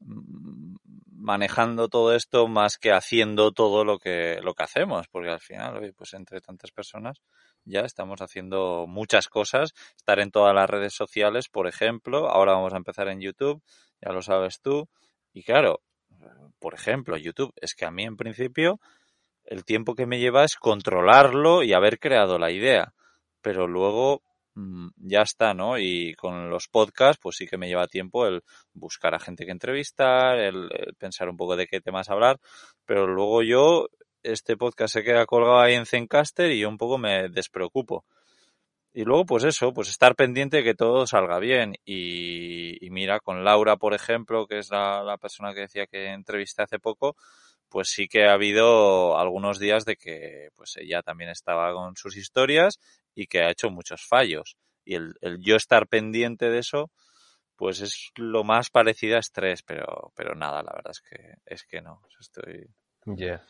mm, manejando todo esto más que haciendo todo lo que lo que hacemos, porque al final, pues entre tantas personas ya estamos haciendo muchas cosas, estar en todas las redes sociales, por ejemplo, ahora vamos a empezar en YouTube, ya lo sabes tú, y claro, por ejemplo, YouTube, es que a mí en principio el tiempo que me lleva es controlarlo y haber creado la idea, pero luego ya está, ¿no? Y con los podcasts, pues sí que me lleva tiempo el buscar a gente que entrevistar, el, pensar un poco de qué temas hablar, pero luego yo, este podcast se queda colgado ahí en Zencaster y yo un poco me despreocupo. Y luego, pues eso, pues estar pendiente de que todo salga bien. Y, y mira, con Laura, por ejemplo, que es la, la persona que decía que entrevisté hace poco, pues sí que ha habido algunos días de que pues ella también estaba con sus historias y que ha hecho muchos fallos. Y el, el yo estar pendiente de eso, pues es lo más parecido a estrés, pero, pero nada, la verdad es que, es que no. Estoy. Yeah.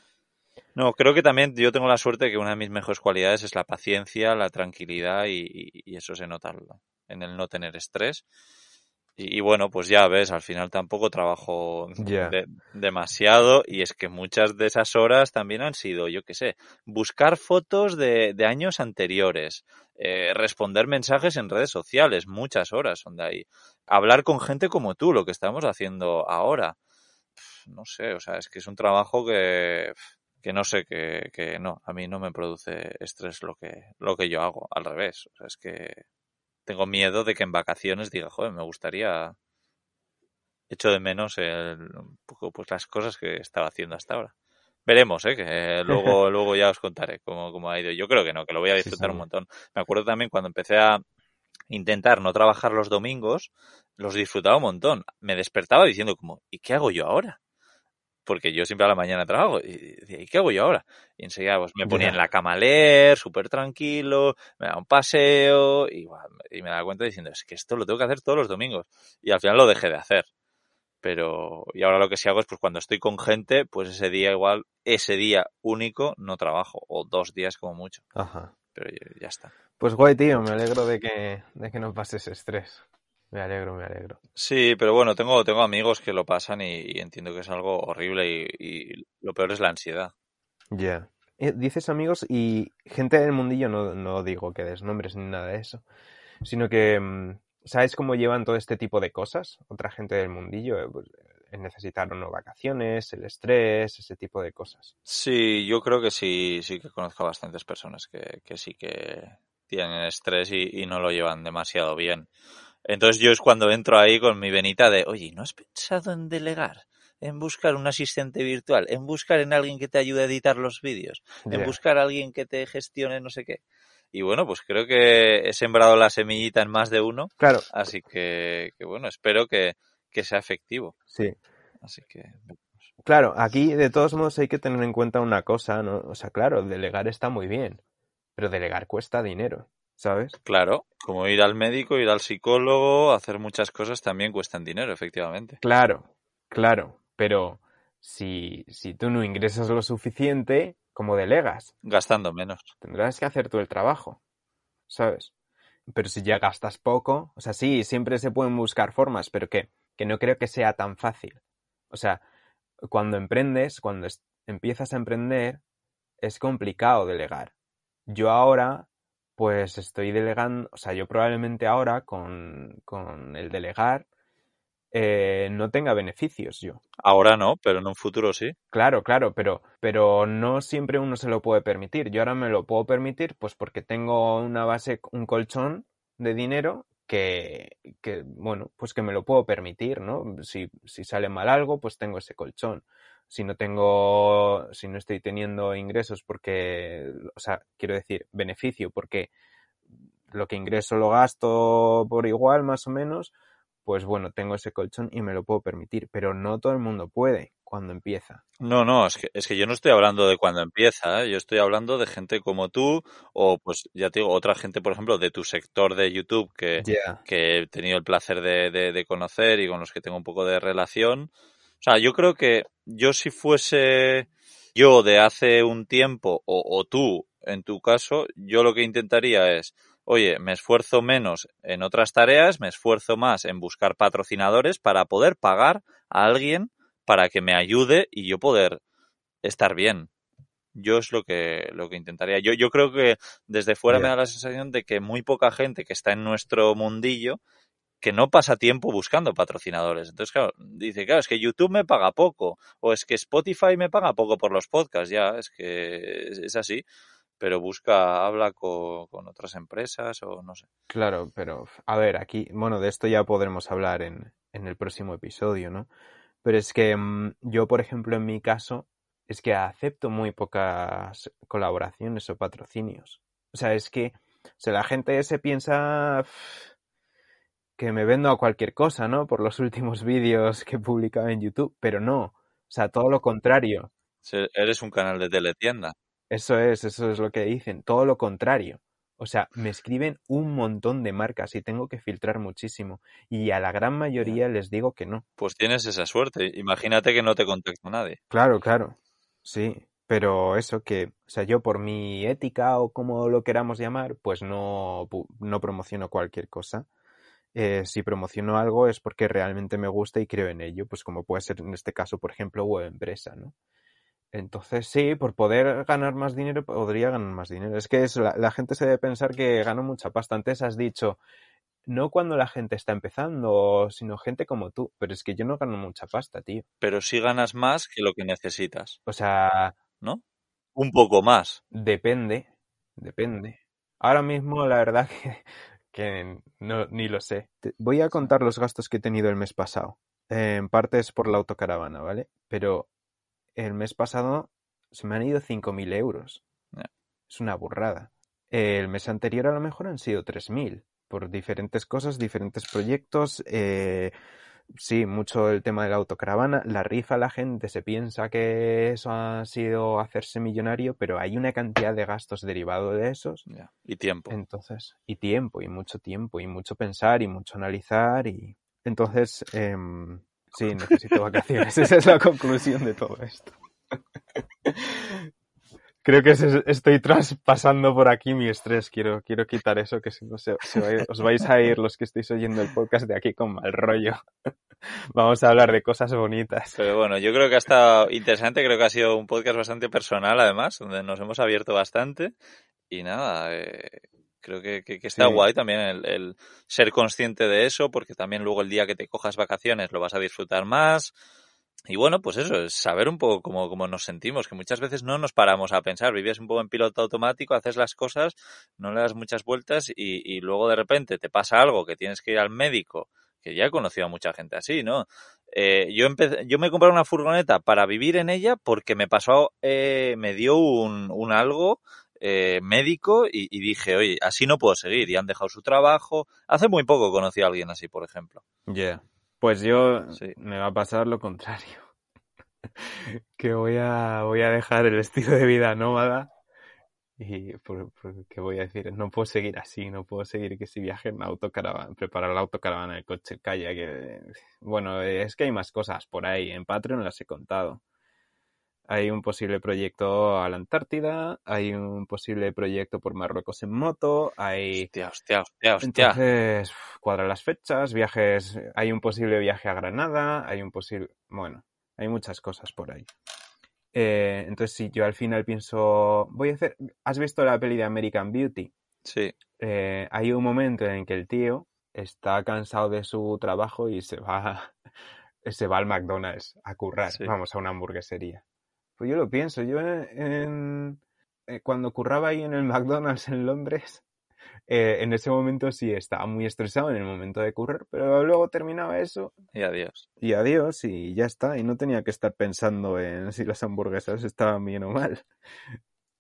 no, creo que también yo tengo la suerte de que una de mis mejores cualidades es la paciencia, la tranquilidad y, y, y eso se nota en el no tener estrés. Y, y, bueno, pues ya ves, al final tampoco trabajo Yeah. de, demasiado y es que muchas de esas horas también han sido, yo qué sé, buscar fotos de, de años anteriores, eh, responder mensajes en redes sociales, muchas horas son de ahí, hablar con gente como tú, lo que estamos haciendo ahora. Pff, no sé, o sea, es que es un trabajo que, que no sé, que, que no, a mí no me produce estrés lo que, lo que yo hago, al revés. O sea, es que tengo miedo de que en vacaciones diga, joder, me gustaría echo de menos el, un poco pues las cosas que estaba haciendo hasta ahora. Veremos, ¿eh? que luego, luego ya os contaré cómo, cómo ha ido. Yo creo que no, que lo voy a disfrutar un montón. Me acuerdo también cuando empecé a intentar no trabajar los domingos, los disfrutaba un montón. Me despertaba diciendo como, ¿y qué hago yo ahora? Porque yo siempre a la mañana trabajo. Y decía, ¿y qué hago yo ahora? Y enseguida pues, me ponía en la cama a leer, súper tranquilo, me daba un paseo y, y me daba cuenta diciendo, es que esto lo tengo que hacer todos los domingos. Y al final lo dejé de hacer pero y ahora lo que sí hago es pues cuando estoy con gente, pues ese día igual, ese día único no trabajo, o dos días como mucho. Ajá. Pero ya está. Pues guay, tío, me alegro de que, de que no pases estrés. Me alegro, me alegro. Sí, pero bueno, tengo, tengo amigos que lo pasan y, entiendo que es algo horrible y, y, lo peor es la ansiedad. Ya. Eh, dices amigos y gente del mundillo, no, no digo que des nombres ni nada de eso, sino que mm, ¿Sabes cómo llevan todo este tipo de cosas? Otra gente del mundillo, eh, pues, eh, necesitar o no vacaciones, el estrés, ese tipo de cosas. Sí, yo creo que sí, sí que conozco a bastantes personas que, que sí que tienen estrés y, y, no lo llevan demasiado bien. Entonces yo es cuando entro ahí con mi venita de, oye, ¿no has pensado en delegar? En buscar un asistente virtual, en buscar en alguien que te ayude a editar los vídeos, yeah. en buscar a alguien que te gestione no sé qué. Y bueno, pues creo que he sembrado la semillita en más de uno. Claro. Así que, que bueno, espero que, que, sea efectivo. Sí. Así que. Claro, aquí de todos modos hay que tener en cuenta una cosa, ¿no? O sea, claro, delegar está muy bien, pero delegar cuesta dinero, ¿sabes? Claro, como ir al médico, ir al psicólogo, hacer muchas cosas también cuestan dinero, efectivamente. Claro, claro, pero si, si tú no ingresas lo suficiente, como delegas. Gastando menos. Tendrás que hacer tú el trabajo, ¿sabes? Pero si ya gastas poco, o sea, sí, siempre se pueden buscar formas, pero que, que no creo que sea tan fácil. O sea, cuando emprendes, cuando empiezas a emprender, es complicado delegar. Yo ahora, pues estoy delegando, o sea, yo probablemente ahora con, con el delegar eh, no tenga beneficios yo. Ahora no, pero en un futuro sí. Claro, claro, pero, pero no siempre uno se lo puede permitir. Yo ahora me lo puedo permitir pues porque tengo una base, un colchón de dinero que, que bueno, pues que me lo puedo permitir, ¿no? Si, si sale mal algo, pues tengo ese colchón. Si no tengo, si no estoy teniendo ingresos porque, o sea, quiero decir, beneficio porque lo que ingreso lo gasto por igual, más o menos, pues bueno, tengo ese colchón y me lo puedo permitir, pero no todo el mundo puede cuando empieza. No, no, es que, es que yo no estoy hablando de cuando empieza, ¿eh? yo estoy hablando de gente como tú o pues ya te digo, otra gente, por ejemplo, de tu sector de YouTube que, yeah. que he tenido el placer de, de, de, conocer y con los que tengo un poco de relación. O sea, yo creo que yo si fuese yo de hace un tiempo o, o tú, en tu caso, yo lo que intentaría es oye, me esfuerzo menos en otras tareas, me esfuerzo más en buscar patrocinadores para poder pagar a alguien para que me ayude y yo poder estar bien. Yo es lo que, lo que intentaría. Yo, yo creo que desde fuera yeah. me da la sensación de que muy poca gente que está en nuestro mundillo que no pasa tiempo buscando patrocinadores. Entonces, claro, dice, claro, es que YouTube me paga poco, o es que Spotify me paga poco por los podcasts, ya, es que es, así pero busca, habla con, con, otras empresas o no sé. Claro, pero a ver, aquí, bueno, de esto ya podremos hablar en, en el próximo episodio, ¿no? Pero es que mmm, yo, por ejemplo, en mi caso, es que acepto muy pocas colaboraciones o patrocinios. O sea, es que, o sea, la gente se piensa que me vendo a cualquier cosa, ¿no? Por los últimos vídeos que he publicado en YouTube, pero no. O sea, todo lo contrario. Eres un canal de teletienda. Eso es, eso es lo que dicen, todo lo contrario. O sea, me escriben un montón de marcas y tengo que filtrar muchísimo. Y a la gran mayoría les digo que no. Pues tienes esa suerte. Imagínate que no te contacta nadie. Claro, claro. Sí. Pero eso que, o sea, yo por mi ética o como lo queramos llamar, pues no, no promociono cualquier cosa. Eh, si promociono algo es porque realmente me gusta y creo en ello, pues como puede ser en este caso, por ejemplo, web empresa, ¿no? Entonces, sí, por poder ganar más dinero, podría ganar más dinero. Es que la, la, gente se debe pensar que gano mucha pasta. Antes has dicho, no cuando la gente está empezando, sino gente como tú. Pero es que yo no gano mucha pasta, tío. Pero sí ganas más que lo que necesitas. O sea... ¿No? Un poco más. Depende, depende. Ahora mismo, la verdad que, que no, ni lo sé. Voy a contar los gastos que he tenido el mes pasado. En parte es por la autocaravana, ¿vale? Pero el mes pasado se me han ido 5.000 euros. Es una burrada. El mes anterior a lo mejor han sido 3.000 por diferentes cosas, diferentes proyectos. eh, sí, mucho el tema de la autocaravana. La rifa, la gente se piensa que eso ha sido hacerse millonario, pero hay una cantidad de gastos derivado de esos. Y tiempo. Entonces, y tiempo, y mucho tiempo, y mucho pensar, y mucho analizar, y entonces, em, sí, necesito vacaciones. Esa es la conclusión de todo esto. Creo que estoy traspasando por aquí mi estrés. Quiero, quiero quitar eso, que si no se, se va a ir- os vais a ir los que estáis oyendo el podcast de aquí con mal rollo. Vamos a hablar de cosas bonitas. Pero bueno, yo creo que ha estado interesante, creo que ha sido un podcast bastante personal además, donde nos hemos abierto bastante y nada, eh, creo que, que- que está Sí. guay también el, el ser consciente de eso, porque también luego el día que te cojas vacaciones lo vas a disfrutar más. Y bueno, pues eso, es saber un poco cómo, cómo nos sentimos, que muchas veces no nos paramos a pensar, vives un poco en piloto automático, haces las cosas, no le das muchas vueltas y, y luego de repente te pasa algo que tienes que ir al médico, que ya he conocido a mucha gente así, ¿no? Eh, yo empecé, yo me compré una furgoneta para vivir en ella porque me pasó, eh, me dio un, un algo eh, médico y, y dije, oye, así no puedo seguir y han dejado su trabajo. Hace muy poco conocí a alguien así, por ejemplo. Yeah. Pues yo Sí. me va a pasar lo contrario. que voy a, voy a dejar el estilo de vida nómada y por, por- ¿qué voy a decir? No puedo seguir así, no puedo seguir que si viaje en autocaravana, preparar la autocaravana, el coche, calla, que bueno, es que hay más cosas por ahí, en Patreon las he contado. Hay un posible proyecto a la Antártida, hay un posible proyecto por Marruecos en moto, hay Hostia, hostia, hostia, hostia. entonces, cuadra las fechas, viajes, hay un posible viaje a Granada, hay un posible, bueno, hay muchas cosas por ahí. Eh, entonces, si yo al final pienso, voy a hacer, ¿has visto la peli de American Beauty? Sí, Eh, hay un momento en que el tío está cansado de su trabajo y se va, se va al McDonald's a currar, Sí. vamos, a una hamburguesería. Pues yo lo pienso, yo en, en- eh, cuando curraba ahí en el McDonald's en Londres, eh, en ese momento sí estaba muy estresado en el momento de currar, pero luego terminaba eso y adiós. y adiós y ya está, y no tenía que estar pensando en si las hamburguesas estaban bien o mal.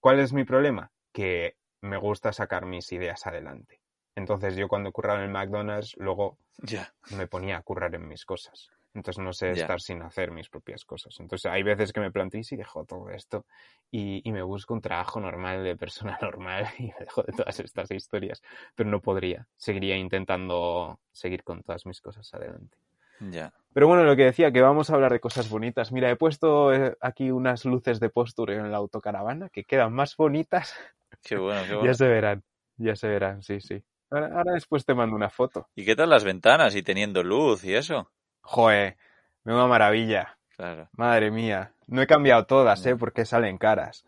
¿Cuál es mi problema? Que me gusta sacar mis ideas adelante. Entonces yo cuando curraba en el McDonald's, luego Ya. me ponía a currar en mis cosas. Entonces no sé estar sin hacer mis propias cosas. Entonces hay veces que me planteo y si dejo todo esto y, y me busco un trabajo normal de persona normal y me dejo de todas estas historias. Pero no podría. Seguiría intentando seguir con todas mis cosas adelante. Ya. Pero bueno, lo que decía, que vamos a hablar de cosas bonitas. Mira, he puesto eh, aquí unas luces de posture en la autocaravana que quedan más bonitas. Qué bueno, qué bueno. Ya se verán, ya se verán, sí, sí. Ahora, ahora después te mando una foto. ¿Y qué tal las ventanas y teniendo luz y eso? Joder, una maravilla. Claro. Madre mía. No he cambiado todas, ¿eh? Porque salen caras.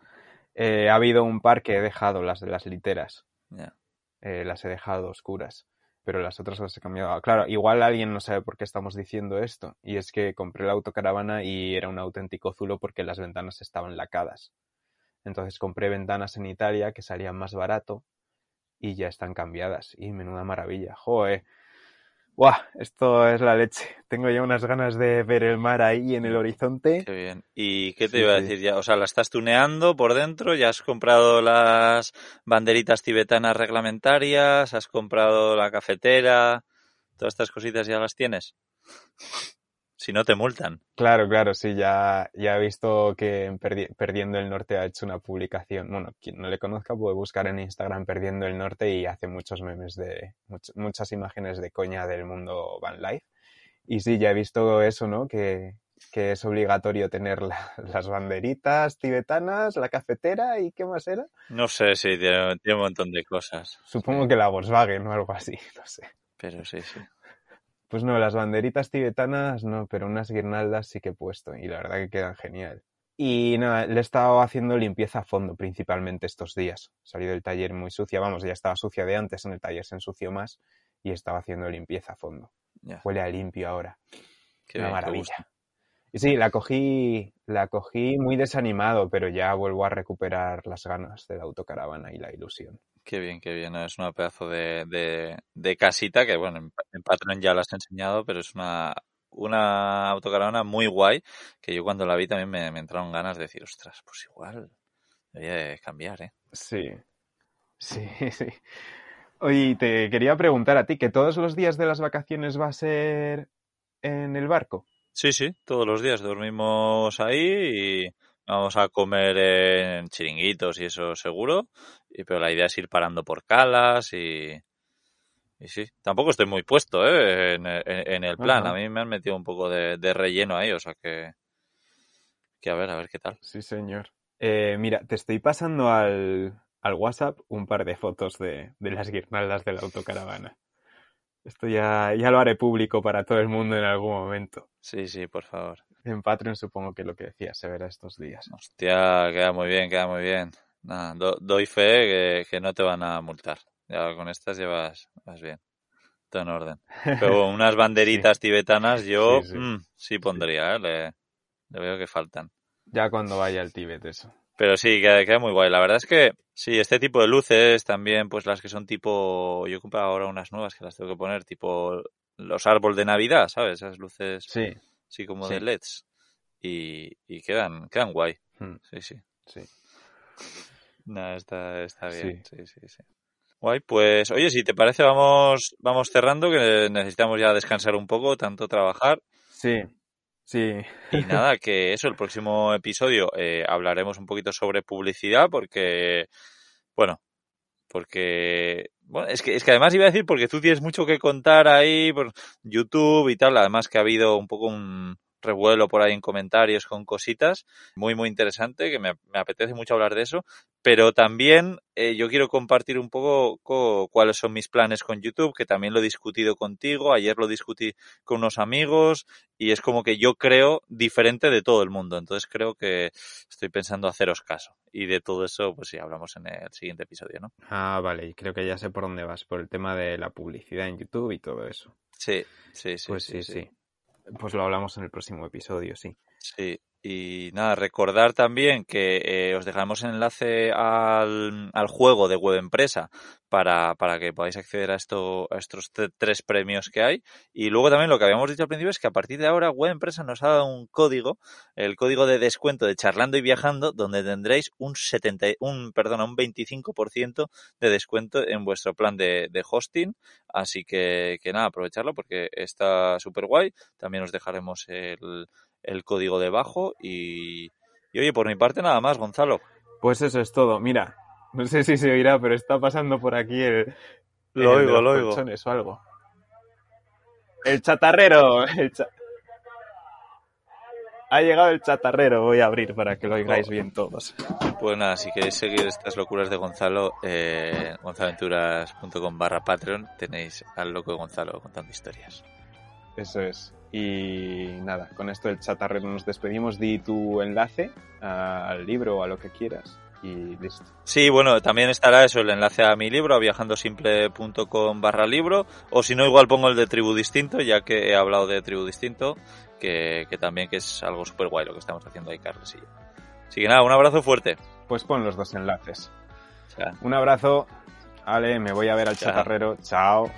Eh, ha habido un par que he dejado, las de las literas. Ya. Eh, las he dejado oscuras. Pero las otras las he cambiado. Claro, igual alguien no sabe por qué estamos diciendo esto. Y es que compré la autocaravana y era un auténtico zulo porque las ventanas estaban lacadas. Entonces compré ventanas en Italia que salían más barato y ya están cambiadas. Y menuda maravilla. Joder. Esto es la leche. Tengo ya unas ganas de ver el mar ahí en el horizonte. Qué bien. ¿Y qué te Sí, iba a decir ya? O sea, ¿la estás tuneando por dentro? ¿Ya has comprado las banderitas tibetanas reglamentarias? ¿Has comprado la cafetera? ¿Todas estas cositas ya las tienes? Si no te multan. Claro, claro, sí, ya, ya he visto que Perdi- Perdiendo el Norte ha hecho una publicación. Bueno, quien no le conozca puede buscar en Instagram Perdiendo el Norte y hace muchos memes de, much- muchas imágenes de coña del mundo van life. Y sí, ya he visto eso, ¿no? Que, que es obligatorio tener la- las banderitas tibetanas, la cafetera y ¿qué más era? No sé, sí, tiene, tiene un montón de cosas. Supongo que la Volkswagen o algo así, no sé. Pero sí, sí. Pues no, las banderitas tibetanas no, pero unas guirnaldas sí que he puesto y la verdad que quedan genial. Y nada, le he estado haciendo limpieza a fondo principalmente estos días. Salí del taller muy sucia, vamos, ya estaba sucia de antes, en el taller se ensució más y estaba haciendo limpieza a fondo. Ya. Huele a limpio ahora, Qué una bien, maravilla. Y sí, la cogí, la cogí muy desanimado, pero ya vuelvo a recuperar las ganas de la autocaravana y la ilusión. Qué bien, qué bien. ¿no? Es una pedazo de, de, de casita que, bueno, en, en Patreon ya la has enseñado, pero es una, una autocaravana muy guay, que yo cuando la vi también me, me entraron ganas de decir, ostras, pues igual, debería cambiar, ¿eh? Sí, sí, sí. Oye, te quería preguntar a ti, ¿que todos los días de las vacaciones va a ser en el barco? Sí, sí, todos los días dormimos ahí y vamos a comer en chiringuitos y eso seguro, y, pero la idea es ir parando por calas y, y sí, tampoco estoy muy puesto ¿eh? en, en, el plan, Ajá. a mí me han metido un poco de, de relleno ahí, o sea que, que a ver, a ver qué tal. Sí, señor. Eh, mira, te estoy pasando al, al WhatsApp un par de fotos de, de las guirnaldas de la autocaravana. Esto ya, ya lo haré público para todo el mundo en algún momento. Sí, sí, por favor. En Patreon supongo que lo que decía se verá estos días. Hostia, queda muy bien, queda muy bien. Nada, do- doy fe que, que no te van a multar. Ya con estas llevas, vas bien. Todo en orden. Pero unas banderitas tibetanas yo Sí, sí. mm, sí pondría, ¿eh? Le, le veo que faltan. Ya cuando vaya al Tíbet, eso. Pero sí, queda, queda muy guay. La verdad es que sí, este tipo de luces también, pues las que son tipo, yo he comprado ahora unas nuevas que las tengo que poner, tipo los árboles de Navidad, ¿sabes? Esas luces Sí, así como Sí. de LEDs. Y, y quedan, quedan guay. mm, Sí, sí. sí. No, está, está bien. Sí. Sí, sí, sí. Guay, pues oye, si te parece, vamos, vamos cerrando, que necesitamos ya descansar un poco, tanto trabajar. Sí, sí. Y nada, que eso, el próximo episodio eh, hablaremos un poquito sobre publicidad, porque, bueno, porque, bueno, es que, es que además iba a decir, porque tú tienes mucho que contar ahí por YouTube y tal, además que ha habido un poco un revuelo por ahí en comentarios con cositas, muy, muy interesante, que me, me apetece mucho hablar de eso, pero también eh, yo quiero compartir un poco co- cuáles son mis planes con YouTube, que también lo he discutido contigo, ayer lo discutí con unos amigos, y es como que yo creo diferente de todo el mundo. Entonces creo que estoy pensando haceros caso. Y de todo eso, pues sí, hablamos en el siguiente episodio, ¿no? Ah, vale, y creo que ya sé por dónde vas, por el tema de la publicidad en YouTube y todo eso. Sí, sí, sí. Pues sí, sí. Pues lo hablamos en el próximo episodio, sí. Sí, y nada, recordar también que eh, os dejaremos enlace al, al juego de web empresa para, para que podáis acceder a, esto, a estos tre- tres premios que hay. Y luego también lo que habíamos dicho al principio es que a partir de ahora web empresa nos ha dado un código, el código de descuento de charlando y viajando, donde tendréis un 70, un, perdona, un 25% de descuento en vuestro plan de, de hosting. Así que, que nada, aprovecharlo porque está súper guay. También os dejaremos el, el código debajo y, y oye, por mi parte nada más, Gonzalo. Pues eso es todo. Mira, no sé si se oirá, pero está pasando por aquí el. Lo el de oigo, los lo oigo. o algo. El chatarrero. el cha- Ha llegado el chatarrero. Voy a abrir para que lo oigáis bien todos. Pues nada, si queréis seguir estas locuras de Gonzalo, eh, gonzaloventuras.com barra Patreon, tenéis al loco de Gonzalo contando historias. Eso es. Y nada, con esto del chatarrero nos despedimos. Di tu enlace al libro o a lo que quieras. Y listo. Sí, bueno, también estará eso, el enlace a mi libro, a viajandosimple.com barra libro, o si no, igual pongo el de Tribu Distinto, ya que he hablado de Tribu Distinto, que, que también que es algo súper guay lo que estamos haciendo ahí, Carlos y yo. Así que nada, un abrazo fuerte. Pues pon los dos enlaces. Chao. Un abrazo. Ale, me voy a ver al Chao. chatarrero. Chao.